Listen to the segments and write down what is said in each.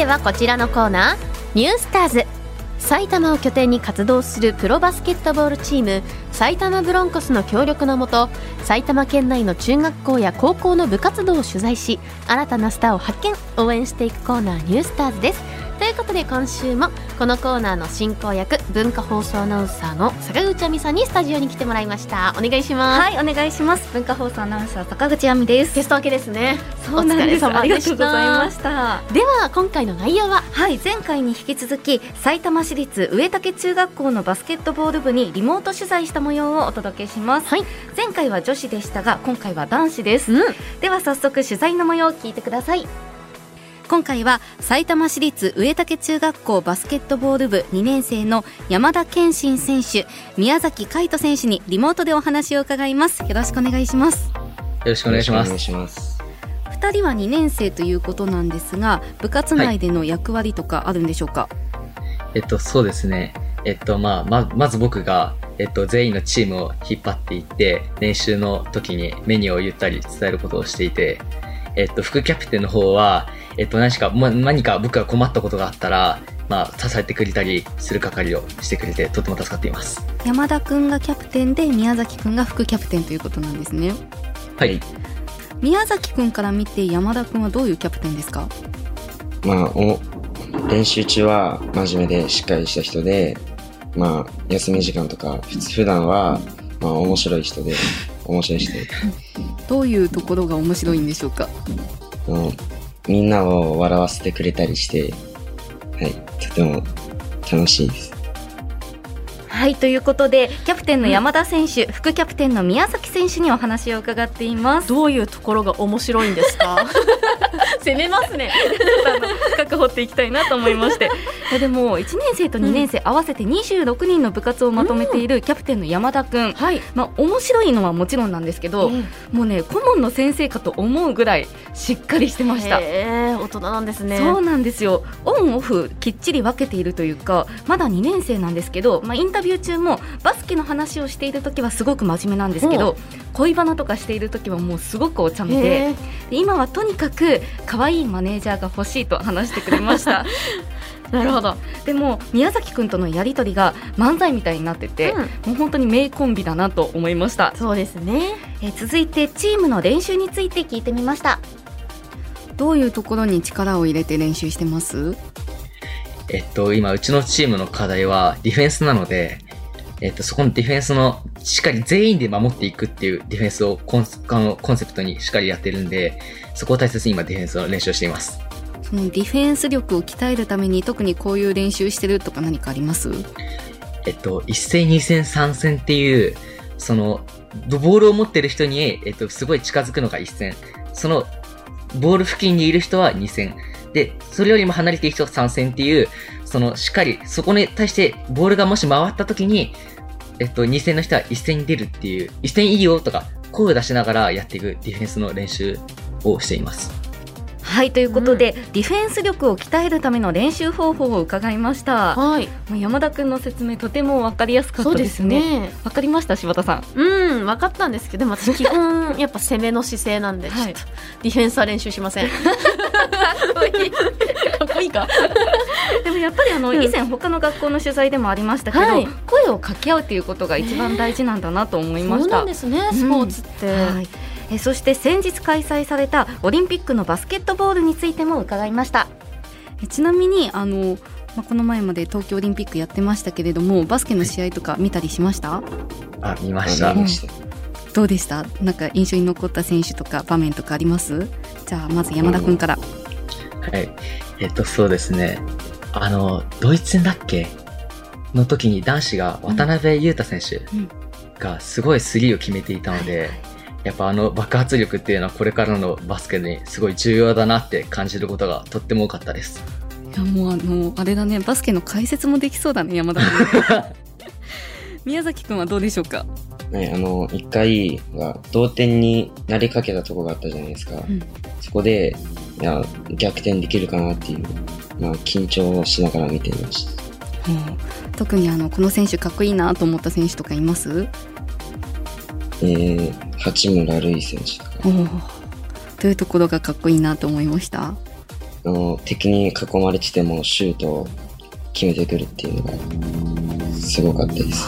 てはこちらのコーナーニュースターズ。埼玉を拠点に活動するプロバスケットボールチーム埼玉ブロンコスの協力のもと埼玉県内の中学校や高校の部活動を取材し新たなスターを発見応援していくコーナーニュースターズです。ということで今週もこのコーナーの進行役文化放送アナウンサーの坂口亜美さんにスタジオに来てもらいました。お願いします。はいお願いします。文化放送アナウンサー坂口亜美です。テスト明けですね。そうなんです。お疲れ様ありがとうございました。では今回の内容は？はい前回に引き続き埼玉市立上竹中学校のバスケットボール部にリモート取材した模様をお届けします、はい。前回は女子でしたが今回は男子です、うん。では早速取材の模様を聞いてください今回は埼玉市立上竹中学校バスケットボール部2年生の山田健信選手宮崎海斗選手にリモートでお話を伺いますよろしくお願いしますよろしくお願いしますお願い。します。2人は2年生ということなんですが部活内での役割とかあるんでしょうか、えっと、そうですね。えっと、まあ、ま、まず僕が、えっと、全員のチームを引っ張っていって、練習の時にメニューを言ったり伝えることをしていて、えっと、副キャプテンの方は、えっと、何しか、ま、何か僕が困ったことがあったら、まあ、支えてくれたりする係をしてくれて、とても助かっています。山田くんがキャプテンで宮崎くんが副キャプテンということなんですねはい。宮崎くんから見て山田くんはどういうキャプテンですか？まあ、お、練習中は真面目でしっかりした人で、まあ、休み時間とか、普通普段は、まあ、面白い人で、面白い人で、どういうところが面白いんでしょうか？あのみんなを笑わせてくれたりして、はい、とても楽しいです。はいということでキャプテンの山田選手、副キャプテンの宮崎選手にお話を伺っていますどういうところが面白いんですか？攻めますね。あの深く掘っていきたいなと思いまして。でも1年生と2年生合わせて26人の部活をまとめているキャプテンの山田くん、はい。まあ、面白いのはもちろんなんですけど、もうね顧問の先生かと思うぐらいしっかりしてました。大人なんですね。そうなんですよ。オンオフきっちり分けているというかまだ2年生なんですけど、まあ、インタビュー中もバスケの話をしている時はすごく真面目なんですけど恋バナとかしている時はもうすごくお茶目で今はとにかく可愛いマネージャーが欲しいと話してくれました。なるほど。でも宮崎くんとのやり取りが漫才みたいになってて、うん。もう本当に名コンビだなと思いました。そうですね。えー続いてチームの練習について聞いてみました。どういうところに力を入れて練習してます？えっと、今、うちのチームの課題はディフェンスなので、えっと、そこのディフェンスの、しっかり全員で守っていくっていうディフェンスをコンコンセプトにしっかりやってるんで、そこを大切に今ディフェンスの練習をしています。そのディフェンス力を鍛えるために特にこういう練習してるとか何かあります？えっと、1戦、2戦、3戦っていう、その、ボールを持ってる人に、えっと、すごい近づくのが1戦。その、ボール付近にいる人は2戦。で、それよりも離れている人が3戦っていう、その、しっかり、そこに対して、ボールがもし回った時に、えっと、2戦の人は1戦に出るっていう、1戦いいよとか、声を出しながらやっていくディフェンスの練習をしています。はいということで、ディフェンス力を鍛えるための練習方法を伺いました。はい。もう山田君の説明とても分かりやすかったでそうですすね。ね分かりました柴田さん。うん分かったんですけどでも私基本やっぱ攻めの姿勢なんでちょっとはいディフェンスは練習しません かっこいい。かっこいいかでもやっぱりあの、うん。以前他の学校の取材でもありましたけど、はい。声を掛け合うっていうことが一番大事なんだなと思いました、そうなんですねスポーツって、はい、えそして先日開催されたオリンピックのバスケットボールについても伺いました。えちなみにあの、まあ、この前まで東京オリンピックやってましたけれどもバスケの試合とか見たりしました？あ、見まあした。見。ました。どうでした？なんか印象に残った選手とか場面とかあります？じゃあまず山田君から、はい。えっと、そうですね。あの、ドイツ戦だっけ？の時に男子が渡辺裕太選手うんがすごいスリーを決めていたので、やっぱあの爆発力っていうのはこれからのバスケにすごい重要だなって感じることがとっても多かったです。いやもうあのあれだねバスケの解説もできそうだね山田君 宮崎君はどうでしょうか？ね、あの、一回が同点になりかけたとこがあったじゃないですか。ん。そこで、いや、逆転できるかなっていう、まあ、緊張しながら見ていました。うん。特にあのこの選手かっこいいなと思った選手とかいます？えー、八村塁選手とか、どういうところがかっこいいなと思いました？あの敵に囲まれててもシュートを決めてくるっていうのがすごかったです。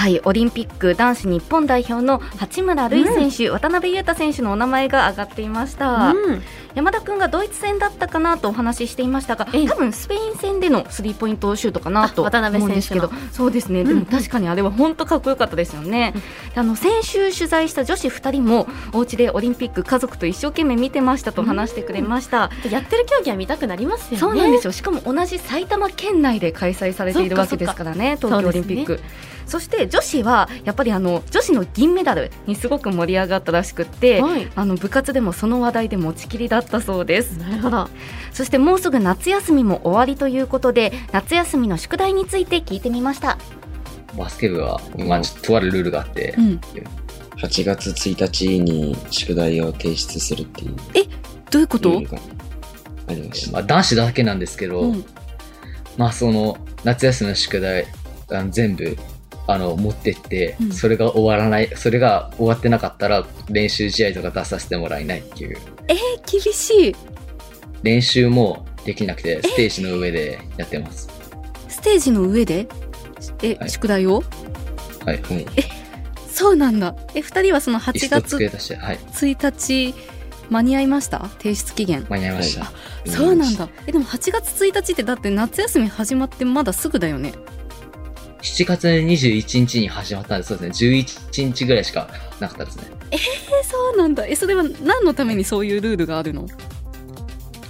はい、オリンピック男子日本代表の八村塁選手、渡辺裕太選手のお名前が挙がっていました。うん山田君がドイツ戦だったかなとお話ししていましたが、ええ多分スペイン戦でのスリーポイントシュートかなとあ渡辺思うんですけど選、そうですね。でも確かにあれは本当かっこよかったですよね。であの先週取材した女子2人もお家でオリンピック家族と一生懸命見てましたと話してくれました。やってる競技は見たくなりますよねそうなんですよ。しかも同じ埼玉県内で開催されているわけですからね、東京オリンピック。そして女子はやっぱりあの女子の銀メダルにすごく盛り上がったらしくって、はいあの部活でもその話題で持ちきりだったそうです。なるほど。そしてもうすぐ夏休みも終わりということで夏休みの宿題について聞いてみました。バスケ部は、まあ、ちょっととあるルールがあって、ん、8月1日に宿題を提出するっていう。どういうこと？ありました。まあ、男子だけなんですけど、うん。まあその夏休みの宿題あの全部あの持ってって、うん。それが終わらないそれが終わってなかったら練習試合とか出させてもらえないっていう厳しい。練習もできなくてステージの上でやってます。ステージの上で？え、はい。宿題を？はいはい。そうなんだ。え二人はその8椅子と月机出してはい。1日間に合いました？提出期限。間に合いました、はそうなんだ。えでも8月1日ってだって夏休み始まってまだすぐだよね7月21日に始まったんでそうですね11日ぐらいしかなかったですね。えそうなんだ。えそれは何のためにそういうルールがあるの？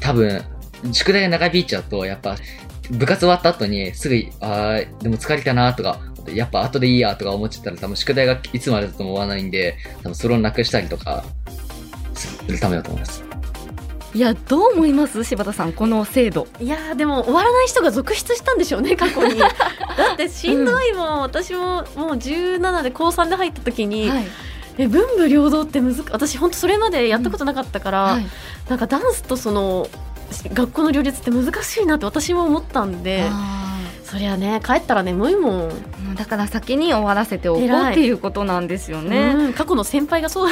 多分宿題が長引いちゃうとやっぱ部活終わった後にすぐあーでも疲れたなとかやっぱ後でいいやとか思っちゃったら多分宿題がいつまでたっても終わらないんで多分それをなくしたりとかするためだと思いますいやどう思います？柴田さんこの制度。いやーでも終わらない人が続出したんでしょうね過去に。だってしんどいもん、私ももう17で高3で入った時に、はい、え文武両道って難し私本当それまでやったことなかったから、はい。なんかダンスとその学校の両立って難しいなって私も思ったんであそりゃね帰ったら眠いもん、ーだから先に終わらせておこうっていうことなんですよね。うん過去の先輩がそう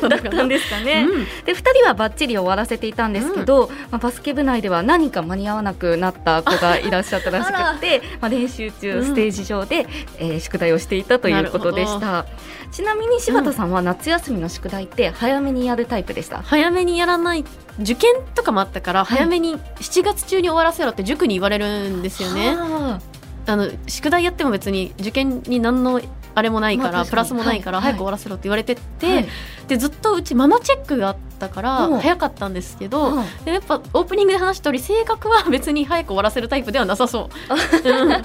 だ だったんですかね。うん。で2人はバッチリ終わらせていたんですけど、まあ、バスケ部内では何か間に合わなくなった子がいらっしゃったらしくて まあ、練習中うん。ステージ上で、えー宿題をしていたということでした。ちなみに柴田さんは夏休みの宿題って早めにやるタイプでした、早めにやらない受験とかもあったから、はい。早めに7月中に終わらせろって塾に言われるんですよね。はあ。の宿題やっても別に受験に何のあれもないから、まあ確かに。プラスもないから、はい早く終わらせろって言われてて、はい。でずっとうちママチェックがあったからう。ん早かったんですけど、はいでやっぱオープニングで話した通り性格は別に早く終わらせるタイプではなさそう、うん。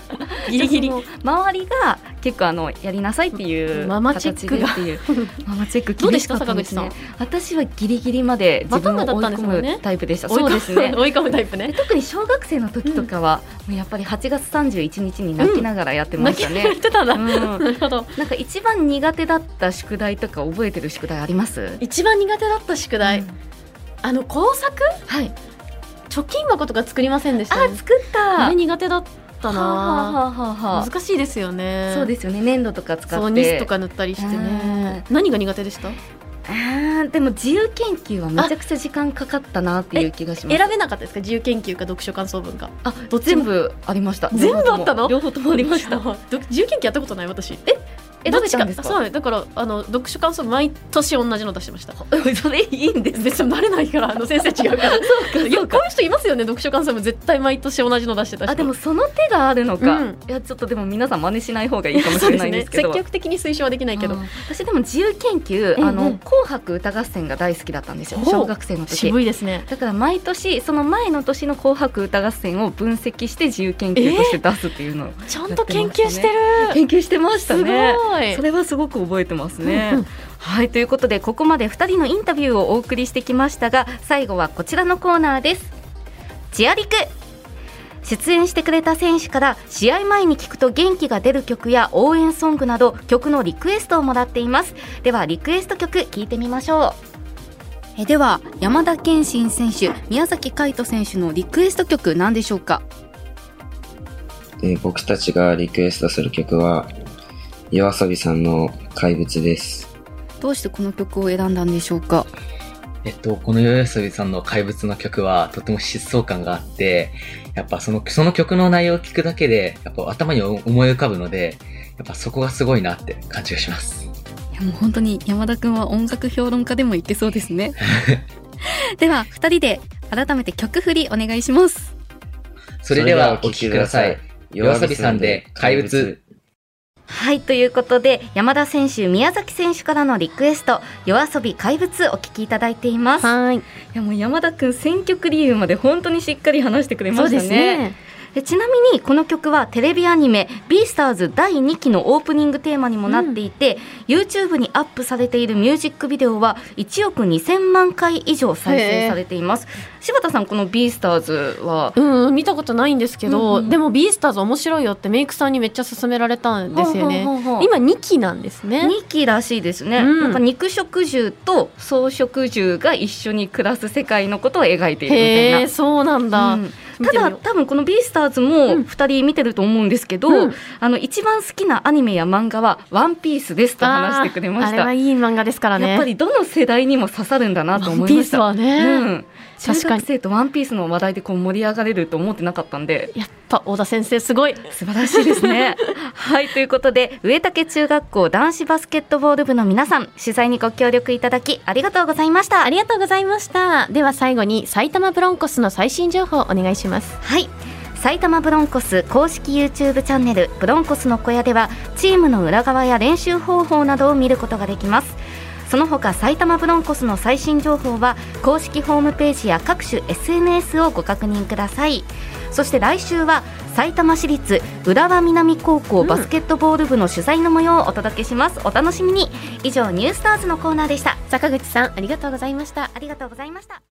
ギリギリ。周りが結構あのやりなさいっていうママチェックっていう。ママチェックどうでした厳しかったんですね。坂私はギリギリまで自分を追い込むタイプでした。そうですね。追い込むタイプ。ね。で特に小学生の時とかは、もうやっぱり8月31日に泣きながらやってましたね。泣きやっ。てたんだ、うん。なるほど。なんか一番苦手だった宿題とか覚えてる宿題あります？一番苦手だった宿題、うん。あの工作？はい。貯金箱とか作りませんでした、あね、作った。苦手だったはあはなあはあはあ。難しいですよね。そうですよね。粘土とか使って。そうニスとか塗ったりしてね。何が苦手でした？あーでも自由研究はめちゃくちゃ時間かかったなっていう気がします。選べなかったですか？自由研究か読書感想文かあ全部ありました。全部あったの？両方ともありました。ど自由研究やったことない私。え選べた？んですか？そうだからあの読書感想文毎年同じの出してました。それいいんです。別に慣れないからあの先生違うから。そうかいやこういう人いますよね読書感想文。絶対毎年同じの出してた人あでもその手があるのか、うん。いやちょっとでも皆さん真似しない方がいいかもしれないんですけど。積極的に推奨はできないけど。私でも自由研究、あの紅白歌合戦が大好きだったんですよ小学生の時。渋いですね。だから毎年その前の年の紅白歌合戦を分析して自由研究として出すっていうのをちゃんと研究してる。研究してましたすねごい。それはすごく覚えてますね、うんうん。はいということでここまで2人のインタビューをお送りしてきましたが最後はこちらのコーナーです。チアリク。出演してくれた選手から試合前に聞くと元気が出る曲や応援ソングなど曲のリクエストをもらっています。ではリクエスト曲聞いてみましょう。えでは山田健信選手宮崎海斗選手のリクエスト曲何でしょうか？えー僕たちがリクエストする曲は、夜遊びさんの怪物です。どうしてこの曲を選んだんでしょうか？えっと、この夜遊びさんの怪物の曲はとても疾走感があって、やっぱその、その曲の内容を聞くだけで、やっぱ頭に思い浮かぶので、やっぱそこがすごいなって感じがします。いやもう本当に山田くんは音楽評論家でも言ってそうですね では2人で改めて曲振りお願いしますそれではお聴きください。夜遊びさんで怪物。はいということで山田選手宮崎選手からのリクエスト「夜遊び怪物」お聞きいただいています。はい。いやもう山田くん選曲理由まで本当にしっかり話してくれましたね。ですね。でちなみにこの曲はテレビアニメ「ビースターズ第2期のオープニングテーマにもなっていて、YouTube にアップされているミュージックビデオは1億2000万回以上再生されています。柴田さんこの「ビースターズは？うん見たことないんですけど、うんうん。でもビースターズ面白いよってメイクさんにめっちゃ勧められたんですよね。今2期なんですね。2期らしいですね、うん。なんか肉食獣と草食獣が一緒に暮らす世界のことを描いているみたいな。そうなんだ、うんただ多分この「ビースターズ」もうん。2人見てると思うんですけど、うん。あの一番好きなアニメや漫画は「ワンピースですと話してくれまあーあれいい漫画ですからね。やっぱりどの世代にも刺さるんだなとワンピース思いましたはね、うん、中確かに。学生とワンピースの話題でこう盛り上がれると思ってなかったんで。やっぱ小田先生すごい。素晴らしいですね。はいということで上竹中学校男子バスケットボール部の皆さん取材にご協力いただきありがとうございました。ありがとうございました。では最後に埼玉ブロンコスの最新情報お願いします。はい。埼玉ブロンコス公式 YouTube チャンネルブロンコスの小屋ではチームの裏側や練習方法などを見ることができますその他埼玉ブロンコスの最新情報は公式ホームページや各種 SNS をご確認ください。そして来週は埼玉市立浦和南高校バスケットボール部の取材の模様をお届けします。お楽しみに。以上ニュースターズのコーナーでした。坂口さんありがとうございました。ありがとうございました